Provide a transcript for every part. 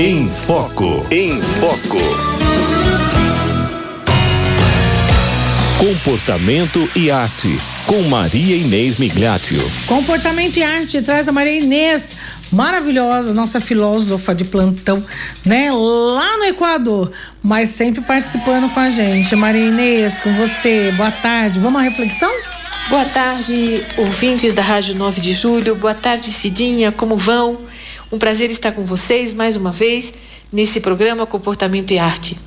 Em Foco. Em Foco. Comportamento e arte, com Maria Inês Migliatio. Comportamento e arte traz a Maria Inês, maravilhosa, nossa filósofa de plantão, né? Lá no Equador, mas sempre participando com a gente. Maria Inês, com você, boa tarde. Vamos à reflexão? Boa tarde, ouvintes da Rádio 9 de Julho. Boa tarde, Cidinha, como vão? Um prazer estar com vocês mais uma vez nesse programa Comportamento e Arte.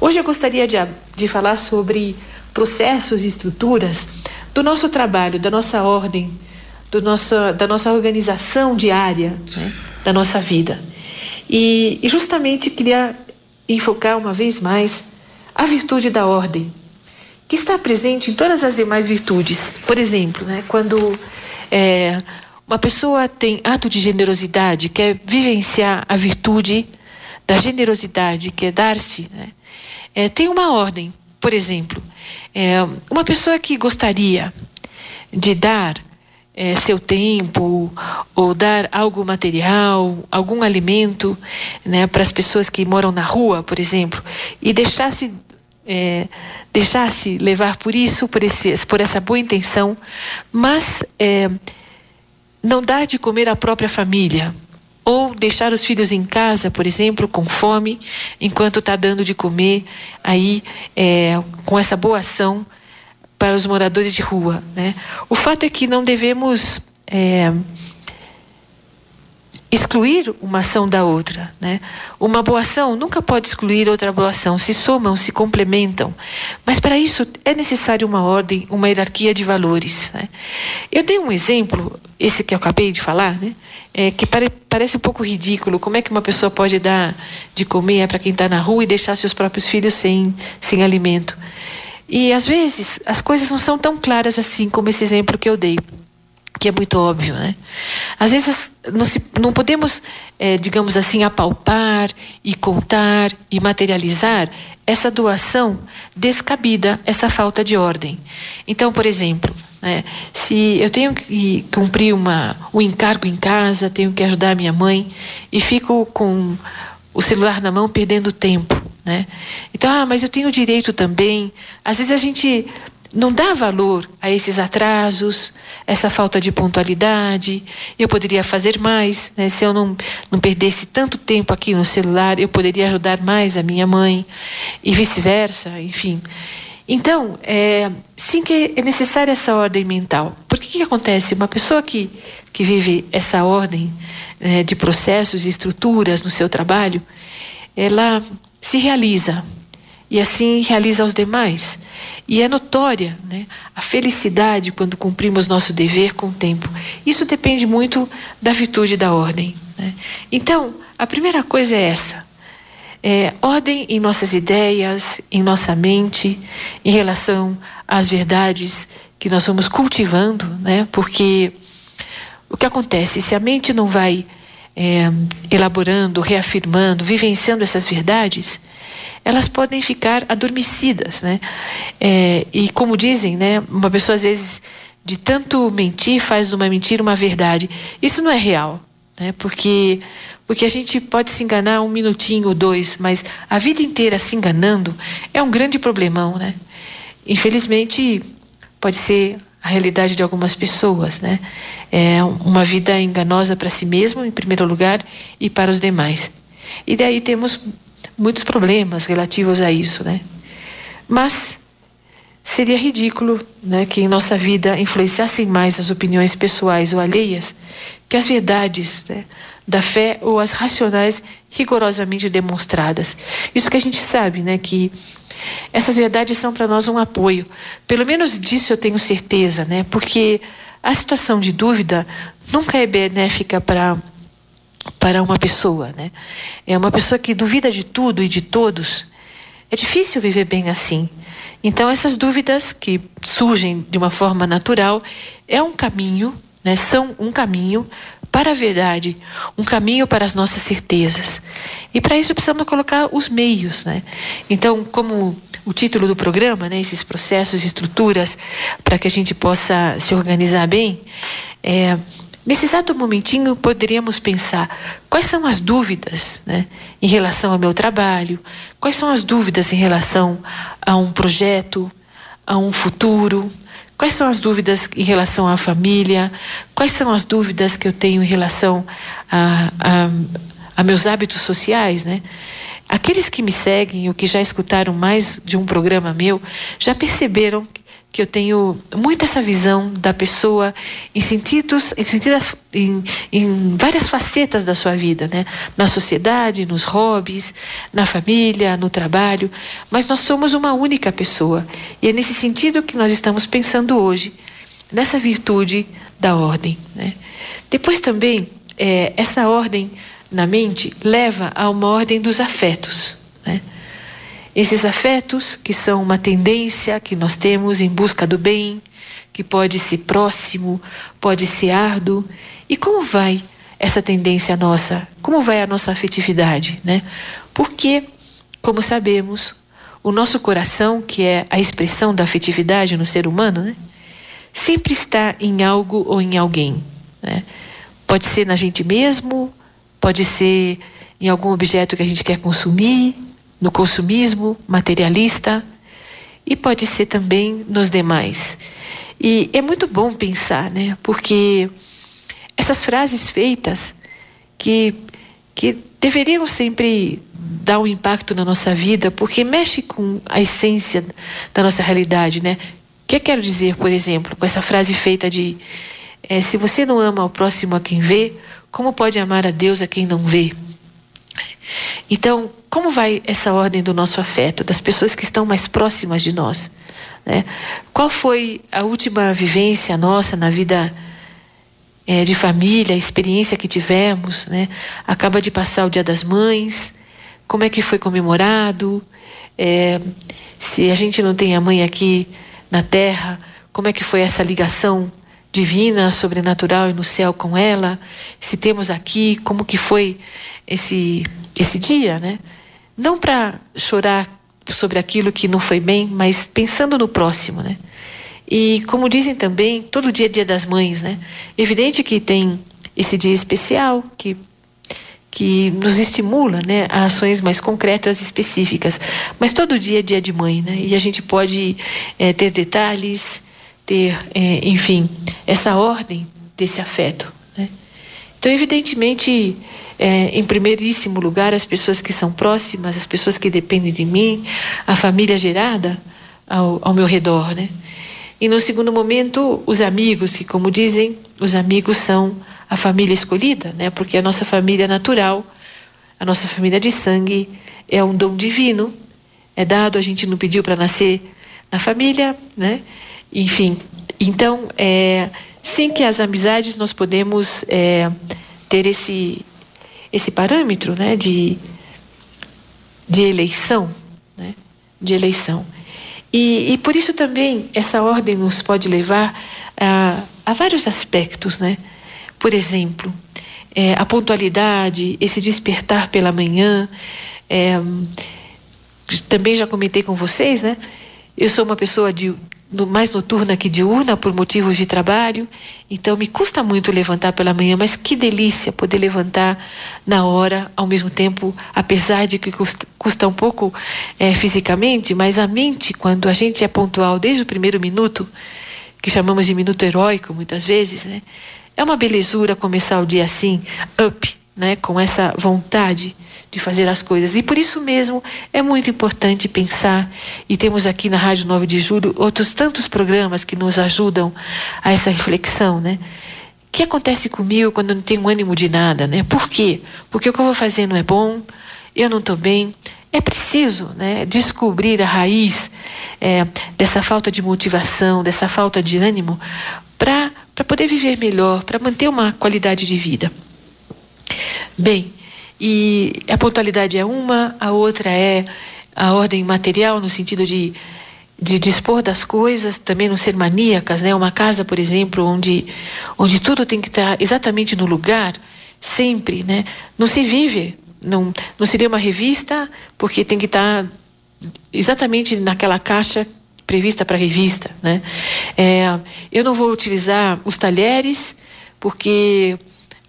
Hoje eu gostaria de, de falar sobre processos e estruturas do nosso trabalho, da nossa ordem, do nosso, da nossa organização diária, né, da nossa vida. E, e justamente queria enfocar uma vez mais a virtude da ordem, que está presente em todas as demais virtudes. Por exemplo, né, quando é, uma pessoa tem ato de generosidade, quer vivenciar a virtude da generosidade, quer dar-se, né, é, tem uma ordem. Por exemplo, é, uma pessoa que gostaria de dar é, seu tempo ou dar algo material, algum alimento né, para as pessoas que moram na rua, por exemplo, e deixasse é, levar por isso, por, esse, por essa boa intenção, mas é, não dar de comer à própria família, ou deixar os filhos em casa, por exemplo, com fome, enquanto está dando de comer aí é, com essa boa ação para os moradores de rua. Né? O fato é que não devemos é, excluir uma ação da outra. Né? Uma boa ação nunca pode excluir outra boa ação, se somam, se complementam. Mas para isso é necessário uma ordem, uma hierarquia de valores. Né? Eu dei um exemplo, esse que eu acabei de falar, né? É, que pare, parece um pouco ridículo. Como é que uma pessoa pode dar de comer para quem está na rua e deixar seus próprios filhos sem, sem alimento? E às vezes as coisas não são tão claras assim como esse exemplo que eu dei que é muito óbvio, né? Às vezes não, se, não podemos, é, digamos assim, apalpar e contar e materializar essa doação descabida, essa falta de ordem. Então, por exemplo, né, se eu tenho que cumprir uma, um encargo em casa, tenho que ajudar minha mãe e fico com o celular na mão perdendo tempo, né? Então, ah, mas eu tenho direito também. Às vezes a gente não dá valor a esses atrasos, essa falta de pontualidade. Eu poderia fazer mais, né? se eu não, não perdesse tanto tempo aqui no celular, eu poderia ajudar mais a minha mãe e vice-versa, enfim. Então, é, sim que é necessária essa ordem mental. Porque o que, acontece? Uma pessoa que, que vive essa ordem né, de processos e estruturas no seu trabalho, ela se realiza, e assim realiza aos demais. E é notória né, a felicidade quando cumprimos nosso dever com o tempo. Isso depende muito da virtude da ordem. Né? Então, a primeira coisa é essa. É, ordem em nossas ideias, em nossa mente, em relação às verdades que nós vamos cultivando, né? porque o que acontece? Se a mente não vai é, elaborando, reafirmando, vivenciando essas verdades, elas podem ficar adormecidas, né? É, e como dizem, né, uma pessoa às vezes de tanto mentir faz de uma mentira uma verdade. Isso não é real, né? Porque porque a gente pode se enganar um minutinho ou dois, mas a vida inteira se enganando é um grande problemão, né? Infelizmente pode ser a realidade de algumas pessoas, né? É uma vida enganosa para si mesmo, em primeiro lugar, e para os demais. E daí temos muitos problemas relativos a isso, né? Mas seria ridículo, né, que em nossa vida influenciassem mais as opiniões pessoais ou alheias que as verdades né, da fé ou as racionais rigorosamente demonstradas. Isso que a gente sabe, né, que essas verdades são para nós um apoio. Pelo menos disso eu tenho certeza, né, porque a situação de dúvida nunca é benéfica para para uma pessoa, né? É uma pessoa que duvida de tudo e de todos. É difícil viver bem assim. Então essas dúvidas que surgem de uma forma natural é um caminho, né? São um caminho para a verdade, um caminho para as nossas certezas. E para isso precisamos colocar os meios, né? Então, como o título do programa, né, esses processos, estruturas para que a gente possa se organizar bem, é, Nesse exato momentinho, poderíamos pensar quais são as dúvidas né, em relação ao meu trabalho, quais são as dúvidas em relação a um projeto, a um futuro, quais são as dúvidas em relação à família, quais são as dúvidas que eu tenho em relação a, a, a meus hábitos sociais, né? Aqueles que me seguem ou que já escutaram mais de um programa meu já perceberam que eu tenho muito essa visão da pessoa em sentidos, em, sentidos, em, em várias facetas da sua vida, né? Na sociedade, nos hobbies, na família, no trabalho, mas nós somos uma única pessoa e é nesse sentido que nós estamos pensando hoje, nessa virtude da ordem, né? Depois também é, essa ordem na mente leva a uma ordem dos afetos? Esses afetos, que são uma tendência que nós temos em busca do bem, que pode ser próximo, pode ser árduo. E como vai essa tendência nossa? Como vai a nossa afetividade, né? Porque, como sabemos, o nosso coração, que é a expressão da afetividade no ser humano, né? sempre está em algo ou em alguém. Né? Pode ser na gente mesmo, pode ser em algum objeto que a gente quer consumir, no consumismo materialista e pode ser também nos demais. E é muito bom pensar, né? Porque essas frases feitas que que deveriam sempre dar um impacto na nossa vida, porque mexe com a essência da nossa realidade, né? O que eu quero dizer, por exemplo, com essa frase feita de é, se você não ama o próximo a quem vê, como pode amar a Deus a quem não vê? Então, como vai essa ordem do nosso afeto, das pessoas que estão mais próximas de nós? Né? Qual foi a última vivência nossa na vida é, de família, a experiência que tivemos? Né? Acaba de passar o Dia das Mães, como é que foi comemorado? É, se a gente não tem a mãe aqui na Terra, como é que foi essa ligação divina, sobrenatural e no céu com ela? Se temos aqui, como que foi esse esse dia, né? Não para chorar sobre aquilo que não foi bem, mas pensando no próximo, né? E como dizem também, todo dia é dia das mães, né? Evidente que tem esse dia especial que que nos estimula, né, a ações mais concretas e específicas. Mas todo dia é dia de mãe, né? E a gente pode é, ter detalhes, ter, é, enfim, essa ordem desse afeto. Né? Então, evidentemente, é, em primeiríssimo lugar, as pessoas que são próximas, as pessoas que dependem de mim, a família gerada ao, ao meu redor, né? E no segundo momento, os amigos, que como dizem, os amigos são a família escolhida, né? Porque a nossa família natural, a nossa família de sangue é um dom divino, é dado, a gente não pediu para nascer na família, né? Enfim, então, é, sim que as amizades nós podemos é, ter esse esse parâmetro né, de, de eleição. Né, de eleição. E, e por isso também essa ordem nos pode levar a, a vários aspectos. Né? Por exemplo, é, a pontualidade, esse despertar pela manhã. É, também já comentei com vocês, né? Eu sou uma pessoa de mais noturna que diurna por motivos de trabalho, então me custa muito levantar pela manhã, mas que delícia poder levantar na hora, ao mesmo tempo, apesar de que custa, custa um pouco é, fisicamente, mas a mente, quando a gente é pontual desde o primeiro minuto, que chamamos de minuto heróico muitas vezes, né? É uma belezura começar o dia assim, up, né? Com essa vontade de fazer as coisas. E por isso mesmo é muito importante pensar, e temos aqui na Rádio 9 de Julho outros tantos programas que nos ajudam a essa reflexão, né? O que acontece comigo quando eu não tenho ânimo de nada, né? Por quê? Porque o que eu vou fazer não é bom, eu não estou bem. É preciso né, descobrir a raiz é, dessa falta de motivação, dessa falta de ânimo, para poder viver melhor, para manter uma qualidade de vida. Bem, e a pontualidade é uma, a outra é a ordem material, no sentido de, de dispor das coisas, também não ser maníacas, né? Uma casa, por exemplo, onde, onde tudo tem que estar exatamente no lugar, sempre, né? Não se vive, não, não seria uma revista, porque tem que estar exatamente naquela caixa prevista para revista, né? É, eu não vou utilizar os talheres porque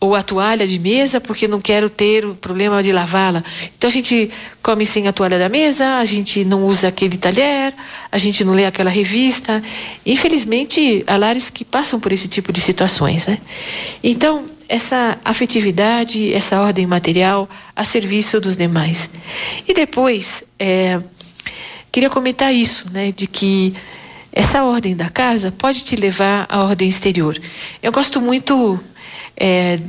ou a toalha de mesa porque não quero ter o problema de lavá-la. Então a gente come sem a toalha da mesa, a gente não usa aquele talher, a gente não lê aquela revista. Infelizmente, há lares que passam por esse tipo de situações, né? Então, essa afetividade, essa ordem material a serviço dos demais. E depois, é, queria comentar isso, né, de que essa ordem da casa pode te levar à ordem exterior. Eu gosto muito é,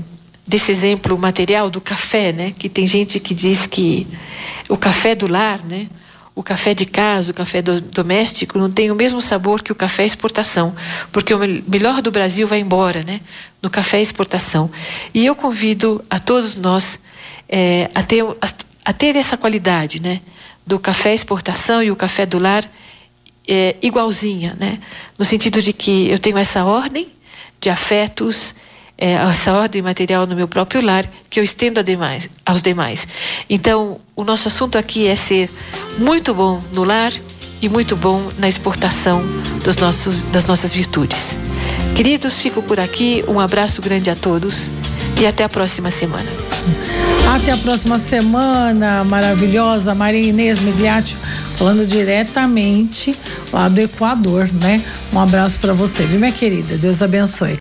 desse exemplo material do café, né? Que tem gente que diz que o café do lar, né? O café de casa, o café do, doméstico, não tem o mesmo sabor que o café exportação, porque o melhor do Brasil vai embora, né? No café exportação. E eu convido a todos nós é, a, ter, a, a, ter essa qualidade, né? Do café exportação e o café do lar é, igualzinha, né? No sentido de que eu tenho essa ordem de afetos, é, essa ordem material no meu próprio lar que eu estendo demais, aos demais. Então, o nosso assunto aqui é ser muito bom no lar e muito bom na exportação dos nossos, das nossas virtudes. Queridos, fico por aqui. Um abraço grande a todos e até a próxima semana. Até a próxima semana, maravilhosa Maria Inês Mediati, falando diretamente lá do Equador, né? Um abraço para você, viu, minha querida? Deus abençoe.